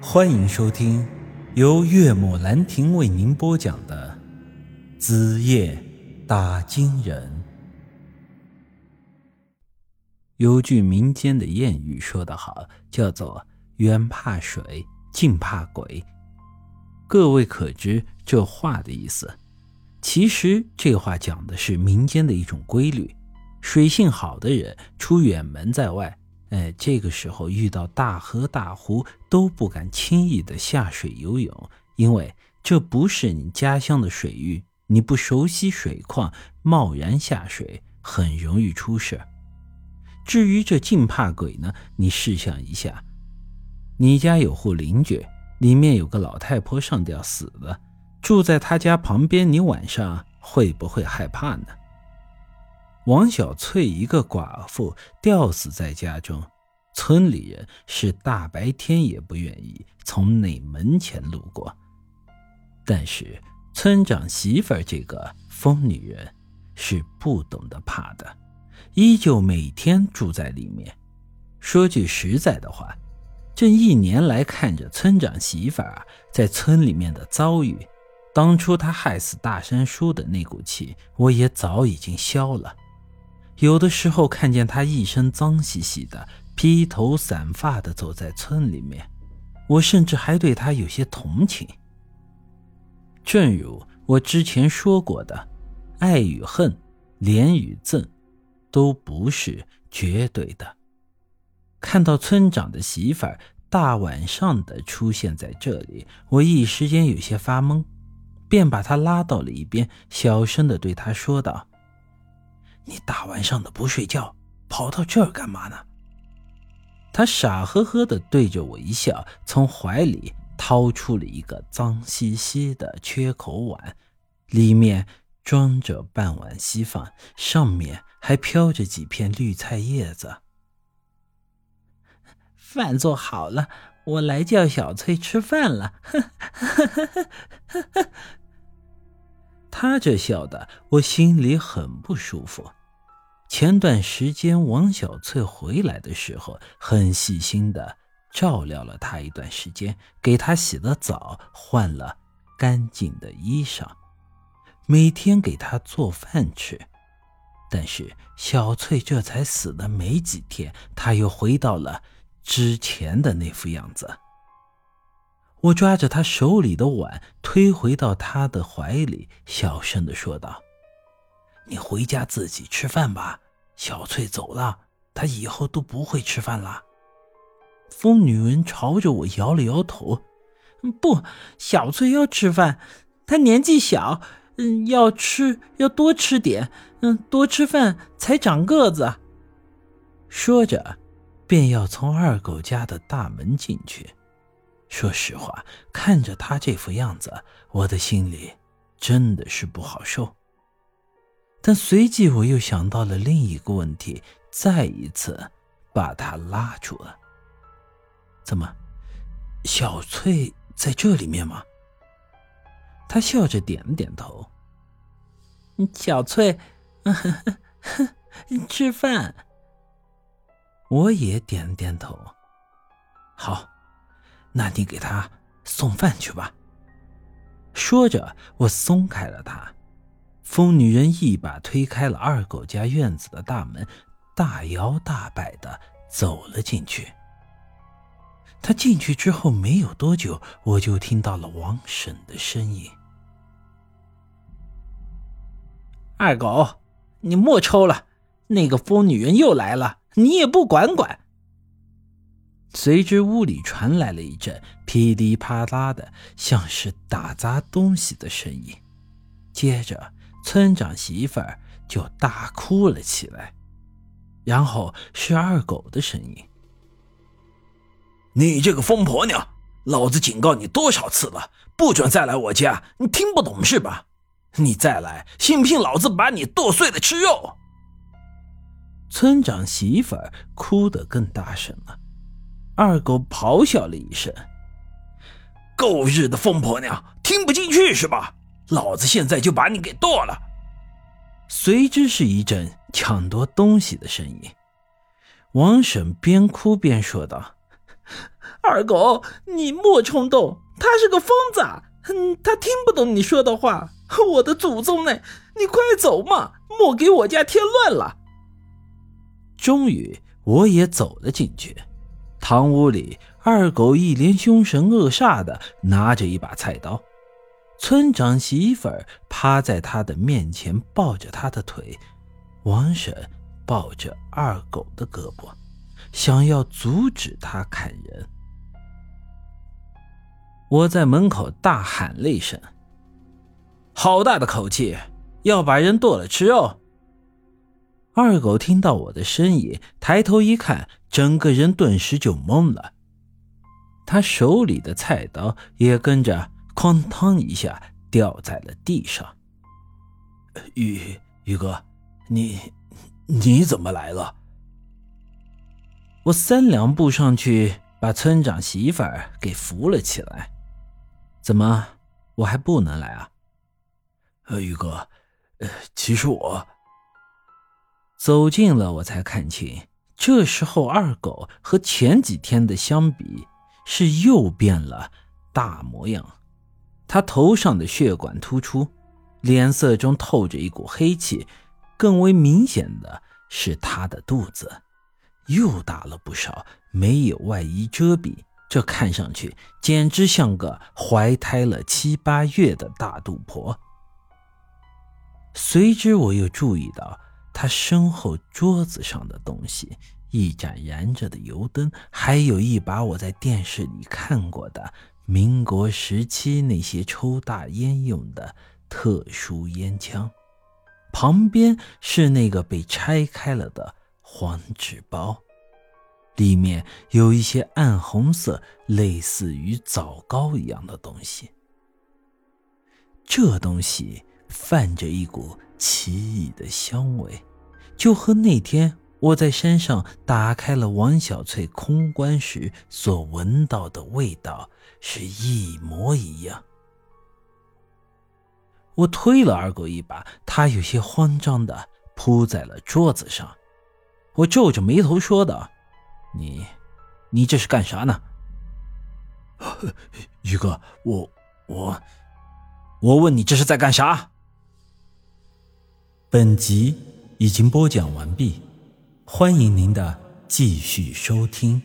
欢迎收听由岳母兰亭为您播讲的《子夜打金人》。有句民间的谚语说得好，叫做“远怕水，近怕鬼”。各位可知这话的意思？其实这话讲的是民间的一种规律：水性好的人出远门在外。哎，这个时候遇到大河大湖都不敢轻易的下水游泳，因为这不是你家乡的水域，你不熟悉水况，贸然下水很容易出事。至于这近怕鬼呢，你试想一下，你家有户邻居，里面有个老太婆上吊死了，住在他家旁边，你晚上会不会害怕呢？王小翠一个寡妇吊死在家中，村里人是大白天也不愿意从那门前路过。但是村长媳妇儿这个疯女人是不懂得怕的，依旧每天住在里面。说句实在的话，这一年来看着村长媳妇儿在村里面的遭遇，当初她害死大山叔的那股气，我也早已经消了。有的时候看见他一身脏兮兮的、披头散发的走在村里面，我甚至还对他有些同情。正如我之前说过的，爱与恨、怜与憎，都不是绝对的。看到村长的媳妇儿大晚上的出现在这里，我一时间有些发懵，便把他拉到了一边，小声的对他说道。你大晚上的不睡觉，跑到这儿干嘛呢？他傻呵呵的对着我一笑，从怀里掏出了一个脏兮兮的缺口碗，里面装着半碗稀饭，上面还飘着几片绿菜叶子。饭做好了，我来叫小翠吃饭了。他这笑的，我心里很不舒服。前段时间王小翠回来的时候，很细心的照料了她一段时间，给她洗了澡，换了干净的衣裳，每天给她做饭吃。但是小翠这才死了没几天，她又回到了之前的那副样子。我抓着她手里的碗，推回到她的怀里，小声的说道。你回家自己吃饭吧。小翠走了，她以后都不会吃饭了。疯女人朝着我摇了摇头：“不，小翠要吃饭，她年纪小，嗯，要吃要多吃点，嗯，多吃饭才长个子。”说着，便要从二狗家的大门进去。说实话，看着他这副样子，我的心里真的是不好受。但随即我又想到了另一个问题，再一次把他拉住了。怎么，小翠在这里面吗？他笑着点了点头。小翠，吃饭。我也点了点头。好，那你给他送饭去吧。说着，我松开了他。疯女人一把推开了二狗家院子的大门，大摇大摆的走了进去。他进去之后没有多久，我就听到了王婶的声音：“二狗，你莫抽了，那个疯女人又来了，你也不管管。”随之屋里传来了一阵噼里啪啦的，像是打砸东西的声音，接着。村长媳妇儿就大哭了起来，然后是二狗的声音：“你这个疯婆娘，老子警告你多少次了，不准再来我家！你听不懂是吧？你再来，信不信老子把你剁碎了吃肉？”村长媳妇儿哭得更大声了，二狗咆哮了一声：“狗日的疯婆娘，听不进去是吧？”老子现在就把你给剁了！随之是一阵抢夺东西的声音。王婶边哭边说道：“二狗，你莫冲动，他是个疯子，嗯，他听不懂你说的话。我的祖宗呢？你快走嘛，莫给我家添乱了。终于，我也走了进去。堂屋里，二狗一脸凶神恶煞的拿着一把菜刀，村长媳妇趴在他的面前，抱着他的腿，王婶抱着二狗的胳膊，想要阻止他砍人。我在门口大喊了一声：“好大的口气，要把人剁了吃肉！”二狗听到我的声音，抬头一看，整个人顿时就懵了。他手里的菜刀也跟着“哐当”一下掉在了地上。宇宇哥，你你怎么来了？我三两步上去，把村长媳妇儿给扶了起来。怎么，我还不能来啊？呃，宇哥，呃，其实我。走近了，我才看清，这时候二狗和前几天的相比，是又变了大模样。他头上的血管突出，脸色中透着一股黑气，更为明显的是他的肚子又大了不少，没有外衣遮蔽，这看上去简直像个怀胎了七八月的大肚婆。随之，我又注意到。他身后桌子上的东西，一盏燃着的油灯，还有一把我在电视里看过的民国时期那些抽大烟用的特殊烟枪，旁边是那个被拆开了的黄纸包，里面有一些暗红色、类似于枣糕一样的东西。这东西泛着一股。奇异的香味，就和那天我在山上打开了王小翠空棺时所闻到的味道是一模一样。我推了二狗一把，他有些慌张的扑在了桌子上。我皱着眉头说道：“你，你这是干啥呢？” 宇哥，我我我问你这是在干啥？本集已经播讲完毕，欢迎您的继续收听。